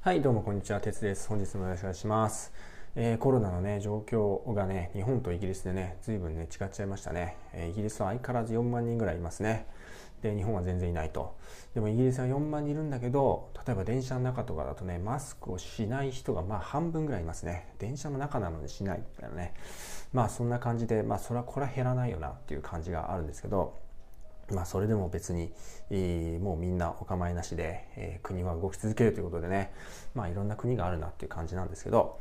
はい、どうもこんにちは。鉄です。本日もよろしくお願いします。えーコロナのね、状況がね、日本とイギリスでね、随分ね、違っちゃいましたね。えーイギリスは相変わらず4万人ぐらいいますね。で、日本は全然いないと。でもイギリスは4万人いるんだけど、例えば電車の中とかだとね、マスクをしない人がまあ半分ぐらいいますね。電車の中なのにしないみたいなね。まあそんな感じで、まあそれはこれは減らないよなっていう感じがあるんですけど、まあそれでも別に、もうみんなお構いなしで、えー国は動き続けるということでね、まあいろんな国があるなっていう感じなんですけど、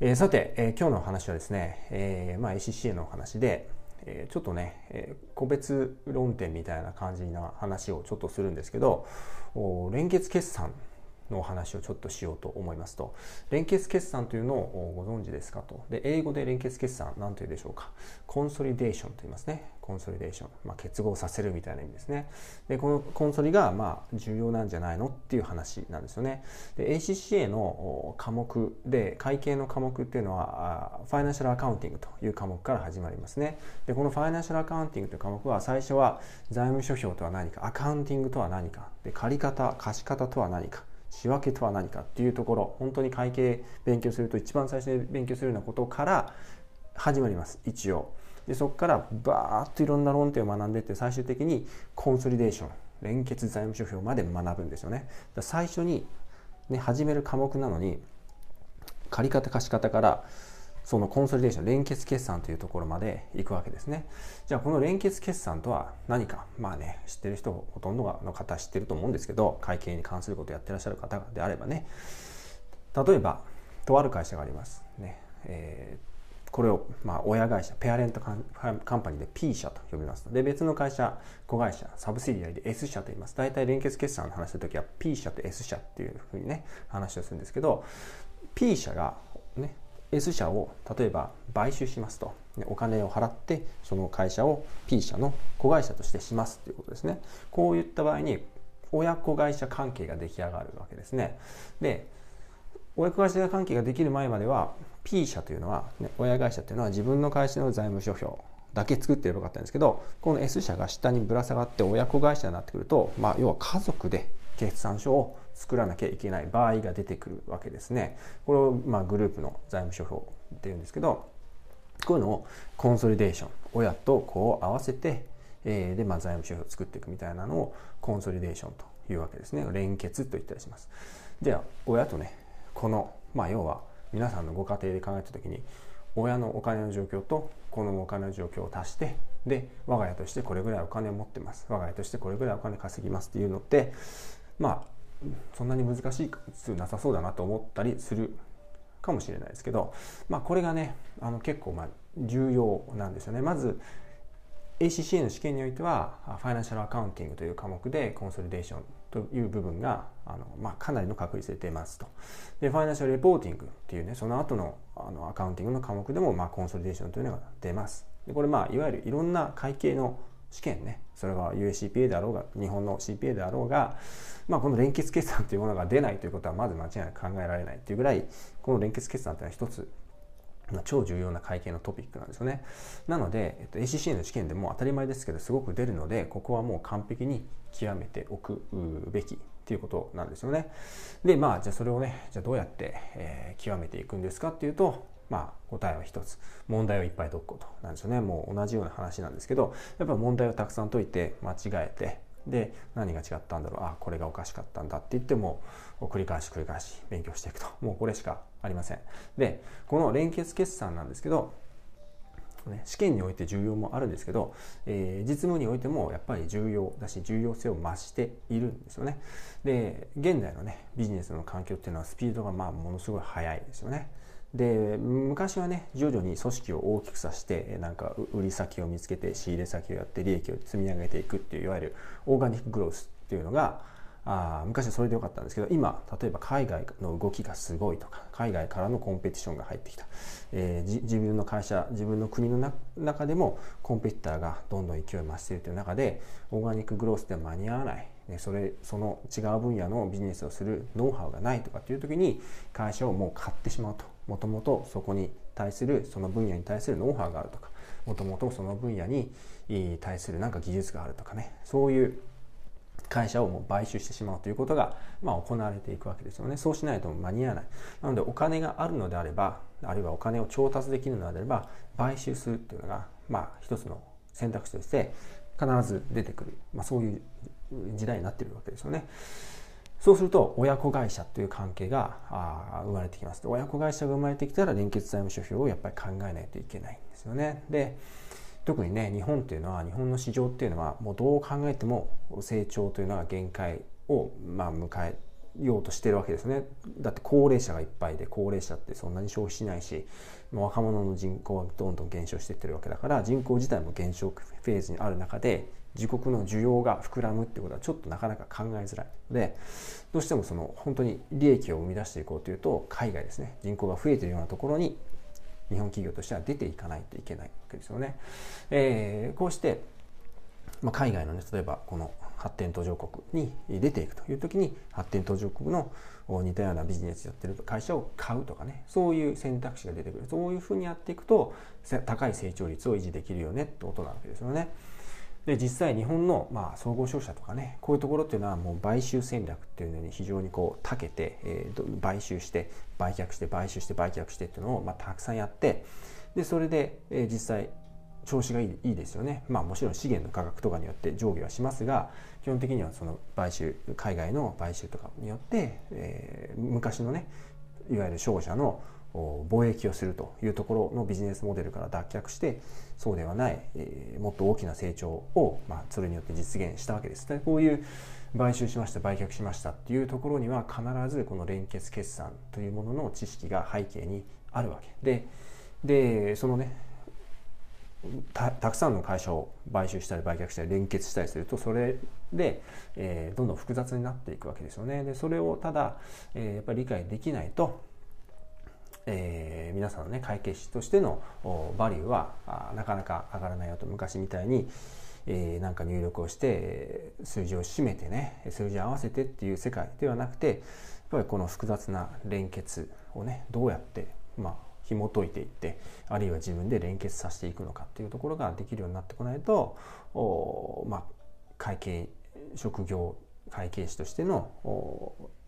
えーさて、えー今日の話はですね、えーまあ ACCA のお話で、えーちょっとね、えー個別論点みたいな感じな話をちょっとするんですけど、連結決算のお話をちょっとしようと思いますと。連結決算というのをご存知ですかと。で英語で連結決算何というでしょうか。コンソリデーションと言いますね。コンソリデーション、まあ、結合させるみたいな意味ですね。でこのコンソリがまあ重要なんじゃないのっていう話なんですよね。で ACCA の科目で会計の科目っていうのはファイナンシャルアカウンティングという科目から始まりますね。でこのファイナンシャルアカウンティングという科目は最初は財務諸表とは何かアカウンティングとは何かで借方貸方とは何か。仕分けとは何かっていうところ本当に会計勉強すると一番最初に勉強するようなことから始まります一応。でそこからバーッといろんな論点を学んでいって最終的にコンソリデーション連結財務諸表まで学ぶんですよね。最初に、ね、始める科目なのに借方貸方からそのコンソリデーション連結決算というところまで行くわけですね。じゃあこの連結決算とは何か。まあね知ってる人ほとんどの方知ってると思うんですけど会計に関することをやってらっしゃる方であればね。例えばとある会社があります。ね、えーこれを、まあ、親会社ペアレントカンパニーで P 社と呼びます。で別の会社子会社サブシディアリで S 社と言います。大体連結決算の話するときは P 社と S 社っていうふうにね話をするんですけど P 社がね S 社を例えば買収しますと。お金を払ってその会社を P 社の子会社としてしますということですね。こういった場合に親子会社関係が出来上がるわけですね。で親子会社関係ができる前までは P 社というのは、ね、親会社というのは自分の会社の財務諸表だけ作ってればよかったんですけどこの S 社が下にぶら下がって親子会社になってくると、まあ、要は家族で決算書を作らなきゃいけない場合が出てくるわけですね。これをまあグループの財務諸表っていうんですけどこういうのをコンソリデーション親と子を合わせて、えーで、まあ、財務諸表を作っていくみたいなのをコンソリデーションというわけですね連結と言ったりします。じゃあ親とねこの、まあ、要は皆さんのご家庭で考えた時に親のお金の状況と子のお金の状況を足してで我が家としてこれぐらいお金を持ってます我が家としてこれぐらいお金稼ぎますっていうのってまあそんなに難しくなさそうだなと思ったりするかもしれないですけど、まあ、これがねあの結構まあ重要なんですよね。まず ACCA の試験においてはファイナンシャルアカウンティングという科目でコンソリデーションという部分があの、まあ、かなりの確率で出ますと。でファイナンシャルレポーティングっていうねその後のあのアカウンティングの科目でも、まあ、コンソリデーションというのが出ます。でこれまあいわゆるいろんな会計の試験ねそれが USCPA であろうが日本の CPA であろうが、まあ、この連結決算というものが出ないということはまず間違いなく考えられないっていうぐらいこの連結決算というのは一つ超重要な会計のトピックなんですよね。なので、えっと、ACCA の試験でも当たり前ですけどすごく出るのでここはもう完璧に極めておくべきっていうことなんですよね。でまあじゃあそれをねじゃあどうやって、えー極めていくんですかっていうとまあ答えは一つ。問題をいっぱい解くことなんですよね。もう同じような話なんですけどやっぱ問題をたくさん解いて間違えてで何が違ったんだろう。あこれがおかしかったんだって言っても繰り返し繰り返し勉強していくと。もうこれしかありません。でこの連結決算なんですけど試験において重要もあるんですけど、えー実務においてもやっぱり重要だし重要性を増しているんですよね。で現代のねビジネスの環境っていうのはスピードがまあものすごい速いですよね。で昔はね徐々に組織を大きくさせてなんか売り先を見つけて仕入れ先をやって利益を積み上げていくっていういわゆるオーガニックグロースっていうのがあ昔はそれでよかったんですけど今例えば海外の動きがすごいとか海外からのコンペティションが入ってきた、えー自分の会社自分の国の中でもコンペティターがどんどん勢い増しているという中でオーガニックグロースでは間に合わない、ね、それその違う分野のビジネスをするノウハウがないとかっていう時に会社をもう買ってしまうと。もともとそこに対するその分野に対するノウハウがあるとかもともとその分野に対するなんか技術があるとかねそういう会社をもう買収してしまうということが、まあ、行われていくわけですよね。そうしないと間に合わない。なのでお金があるのであれば、あるいはお金を調達できるのであれば、買収するっていうのが、まあ、一つの選択肢として必ず出てくる、まあ、そういう時代になってるわけですよね。そうすると親子会社という関係があ生まれてきます。親子会社が生まれてきたら連結財務諸表をやっぱり考えないといけないんですよね。で特にね日本っていうのは日本の市場っていうのはもうどう考えても成長というのは限界をまあ迎えようとしてるわけですねだって高齢者がいっぱいで高齢者ってそんなに消費しないし若者の人口はどんどん減少していってるわけだから人口自体も減少フェーズにある中で自国の需要が膨らむってことはちょっとなかなか考えづらいのでどうしてもその本当に利益を生み出していこうというと海外ですね人口が増えてるようなところに日本企業としては出ていかないといけないわけですよね。えー、こうして、まあ、海外のね例えばこの発展途上国に出ていくという時に発展途上国の似たようなビジネスやってる会社を買うとかねそういう選択肢が出てくるそういうふうにやっていくと高い成長率を維持できるよねってことなわけですよね。で実際日本の、まあ、総合商社とかねこういうところっていうのはもう買収戦略っていうのに非常にこう長けて、えー、買収して売却して買収して売却してっていうのを、まあ、たくさんやってでそれで、え、実際調子がいいいいですよねまあもちろん資源の価格とかによって上下はしますが基本的にはその買収海外の買収とかによって、えー、昔のねいわゆる商社の貿易をするというところのビジネスモデルから脱却してそうではない、えー、もっと大きな成長を、まあ、それによって実現したわけです。こういう買収しました売却しましたっていうところには必ずこの連結決算というものの知識が背景にあるわけででそのねたくさんの会社を買収したり売却したり連結したりするとそれで、えー、どんどん複雑になっていくわけですよね。でそれをただ、えー、やっぱり理解できないとえー、皆さんのね会計士としてのバリューはなかなか上がらないよと昔みたいに、えー、なんか入力をして数字を締めてね数字を合わせてっていう世界ではなくてやっぱりこの複雑な連結をねどうやってまあ紐解いていってあるいは自分で連結させていくのかっていうところができるようになってこないとお、まあ、会計職業会計士としての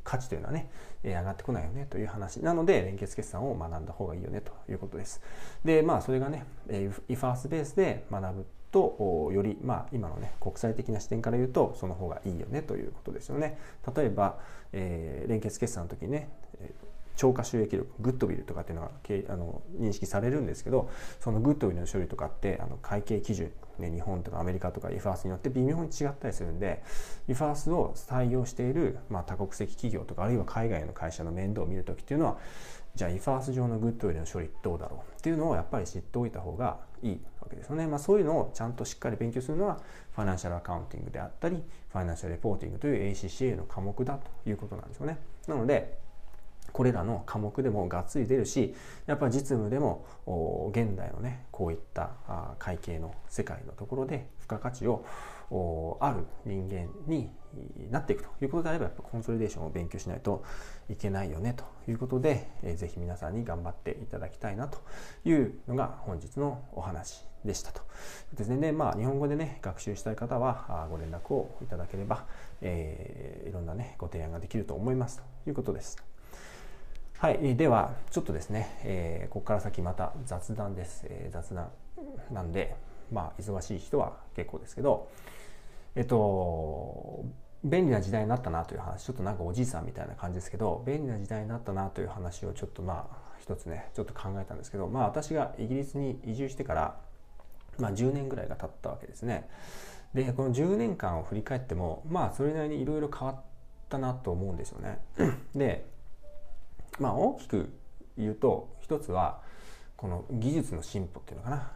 価値というのはね、上がってこないよねという話なので連結決算を学んだ方がいいよねということです。でまあそれがね IFARS ベースで学ぶとよりまあ今のね国際的な視点から言うとその方がいいよねということですよね。例えば、えー、連結決算の時にね超過収益力グッドウィルとかっていうのがあの認識されるんですけどそのグッドウィルの処理とかってあの会計基準、ね、日本とかアメリカとか IFARS によって微妙に違ったりするんで IFARS を採用している、まあ、多国籍企業とかあるいは海外の会社の面倒を見る時っていうのはじゃあ IFARS 上のグッドウィルの処理どうだろうっていうのをやっぱり知っておいた方がいいわけですよね。まあ、そういうのをちゃんとしっかり勉強するのはファイナンシャルアカウンティングであったりファイナンシャルレポーティングという ACCA の科目だということなんですよね。なのでこれらの科目でもがっつり出るしやっぱ実務でも現代のねこういった会計の世界のところで付加価値をある人間になっていくということであればやっぱコンソリデーションを勉強しないといけないよねということで、えぜひ皆さんに頑張っていただきたいなというのが本日のお話でしたと。ですね、でまあ、日本語でね学習したい方はご連絡をいただければ、えー、いろんなねご提案ができると思いますということです。はい、ではちょっとですね、えー、ここから先また雑談です、えー、雑談。なんでまあ忙しい人は結構ですけどえっと便利な時代になったなという話ちょっとなんかおじいさんみたいな感じですけど便利な時代になったなという話をちょっとまあ一つねちょっと考えたんですけどまあ私がイギリスに移住してからまあ10年ぐらいが経ったわけですね。でこの10年間を振り返ってもまあそれなりにいろいろ変わったなと思うんですよね。でまあ大きく言うと一つはこの技術の進歩っていうのかな。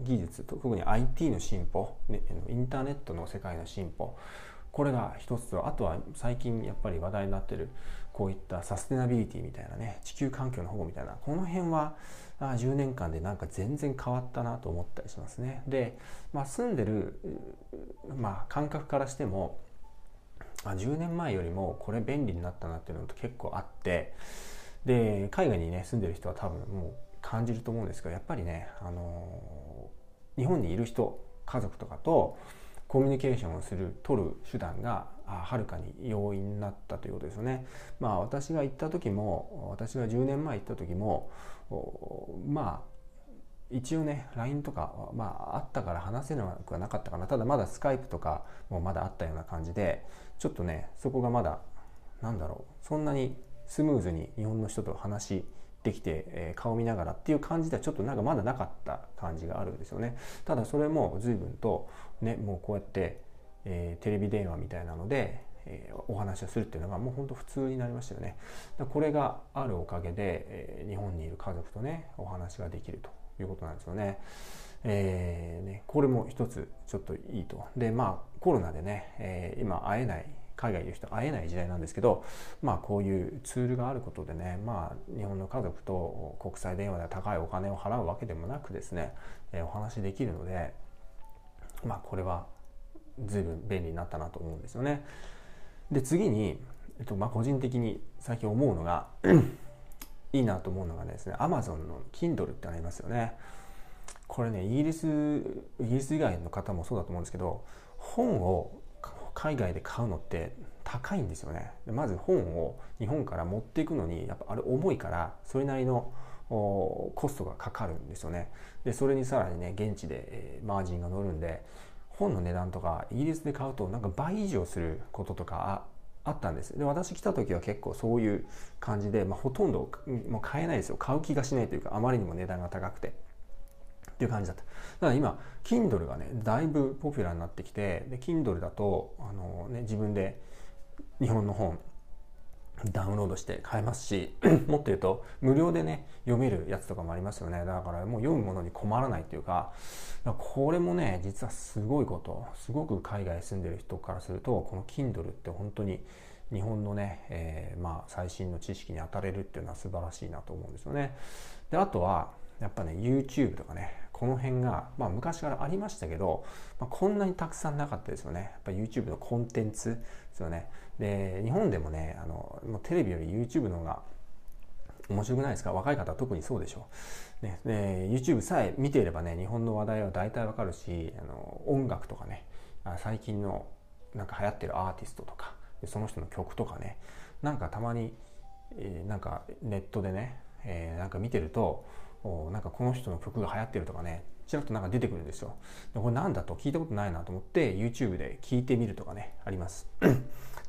技術特に IT の進歩インターネットの世界の進歩。これが一つとあとは最近やっぱり話題になってるこういったサステナビリティみたいなね地球環境の保護みたいなこの辺はあ10年間でなんか全然変わったなと思ったりしますね。で、まあ、住んでる、まあ、感覚からしてもあ10年前よりもこれ便利になったなっていうのと結構あってで海外にね住んでる人は多分もう感じると思うんですけどやっぱりね、あの日本にいる人家族とかとコミュニケーションをする取る手段がはるかに容易になったということですよね。まあ私が行った時も私が10年前行った時もまあ一応ね LINE とかまああったから話せなくはなかったかなただまだスカイプとかもまだあったような感じでちょっとねそこがまだなんだろうそんなにスムーズに日本の人と話できて、えー、顔見ながらっていう感じではちょっとなんかまだなかった感じがあるんですよねただそれも随分とねもうこうやって、えー、テレビ電話みたいなので、えー、お話をするっていうのがもうほんと普通になりましたよねこれがあるおかげで、え日本にいる家族とねお話ができるということなんですよね。えー、ねこれも一つちょっといいと。でまあコロナでね、えー、今会えない海外にいる人会えない時代なんですけど、まあ、こういうツールがあることでね、まあ、日本の家族と国際電話で高いお金を払うわけでもなくですね、え、お話できるので、まあ、これは随分便利になったなと思うんですよね。で次に、えっとまあ、個人的に最近思うのが いいなと思うのがですね Amazon の Kindle ってありますよねこれねイギリスイギリス以外の方もそうだと思うんですけど本を海外で買うのって高いんですよね。でまず本を日本から持っていくのにやっぱあれ重いからそれなりのコストがかかるんですよね。でそれにさらにね現地で、えー、マージンが乗るんで本の値段とかイギリスで買うとなんか倍以上することとかあったんです。で私来た時は結構そういう感じで、まあ、ほとんどもう買えないですよ。買う気がしないというかあまりにも値段が高くて。っていう感じだった。だから今 Kindle がねだいぶポピュラーになってきてで Kindle だとあの、ね、自分で日本の本ダウンロードして買えますし もっと言うと無料でね読めるやつとかもありますよね。だからもう読むものに困らないっていうかこれもね実はすごいことすごく海外住んでる人からするとこの Kindle って本当に日本のね、えー、まあ最新の知識に当たれるっていうのは素晴らしいなと思うんですよね。であとはやっぱね YouTube とかねこの辺が、まあ、昔からありましたけど、まあ、こんなにたくさんなかったですよね。やっぱ YouTube のコンテンツですよね。で日本でもねあのもうテレビより YouTube の方が面白くないですか？若い方は特にそうでしょう、ね、で YouTube さえ見ていればね日本の話題は大体わかるしあの音楽とかね最近のなんか流行ってるアーティストとかその人の曲とかねなんかたまに、えー、なんかネットでね、えー、なんか見てるとなんかこの人の曲が流行ってるとかねちらっとなんか出てくるんですよ。でこれなんだと聞いたことないなと思って YouTube で聞いてみるとかねあります。だか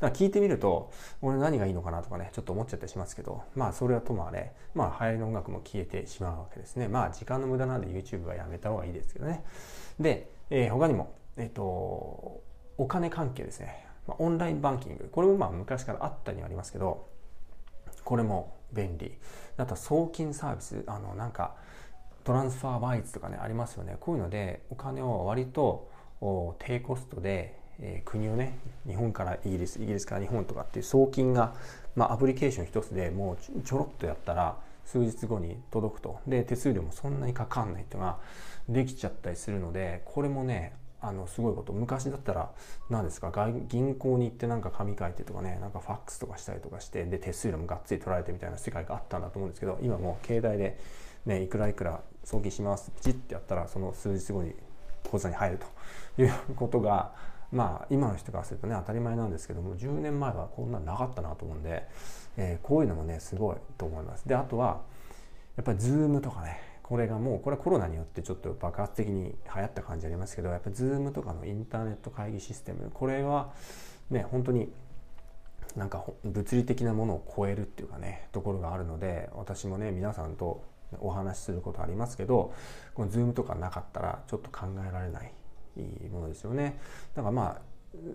ら聞いてみると俺何がいいのかなとかねちょっと思っちゃったりしますけどまあそれはともあれまあ流行りの音楽も消えてしまうわけですね。まあ時間の無駄なんで YouTube はやめた方がいいですけどね。で、えー、他にもえっ、ー、とお金関係ですね、オンラインバンキング。これもまあ昔からあったにはありますけどこれも便利。あとは送金サービスあのなんかトランスファーバイツとかねありますよね。こういうのでお金を割と低コストで、えー、国をね日本からイギリスイギリスから日本とかっていう送金が、まあ、アプリケーション一つでもうちょろっとやったら数日後に届くと。で手数料もそんなにかかんないっていうのができちゃったりするのでこれもねあのすごいこと昔だったら何ですか？銀行に行ってなんか紙書いてとかねなんかファックスとかしたりとかしてで手数料もがっつり取られてみたいな世界があったんだと思うんですけど今もう携帯で、ね、いくらいくら送金しますピチッてやったらその数日後に口座に入るということがまあ今の人からするとね当たり前なんですけども10年前はこんななかったなと思うんで、えー、こういうのもねすごいと思います。であとはやっぱり Zoom とかねこれがもうこれはコロナによってちょっと爆発的に流行った感じありますけどやっぱ Zoom とかのインターネット会議システムこれはね本当になんか物理的なものを超えるっていうかねところがあるので私もね皆さんとお話しすることありますけどこの Zoom とかなかったらちょっと考えられないものですよね。だからまあ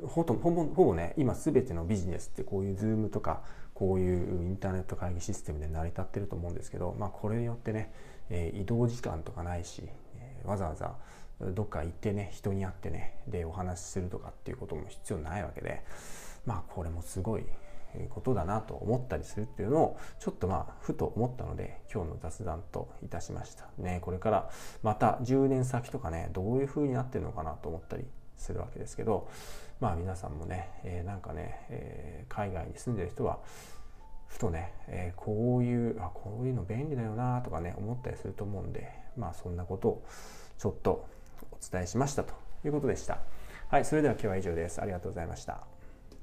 ほぼほぼね今全てのビジネスってこういう Zoom とかこういうインターネット会議システムで成り立ってると思うんですけどまあこれによってねえ、移動時間とかないし、え、わざわざどっか行ってね人に会ってねでお話しするとかっていうことも必要ないわけでまあこれもすごいことだなと思ったりするっていうのをちょっとまあふと思ったので今日の雑談といたしました。ねこれからまた10年先とかねどういう風になってるのかなと思ったりするわけですけどまあ皆さんもね、えー、なんかね、えー、海外に住んでる人はふとね、えー、こういうあこういうの便利だよなとかね思ったりすると思うんでまあそんなことをちょっとお伝えしましたということでした。はい、それでは今日は以上です。ありがとうございました。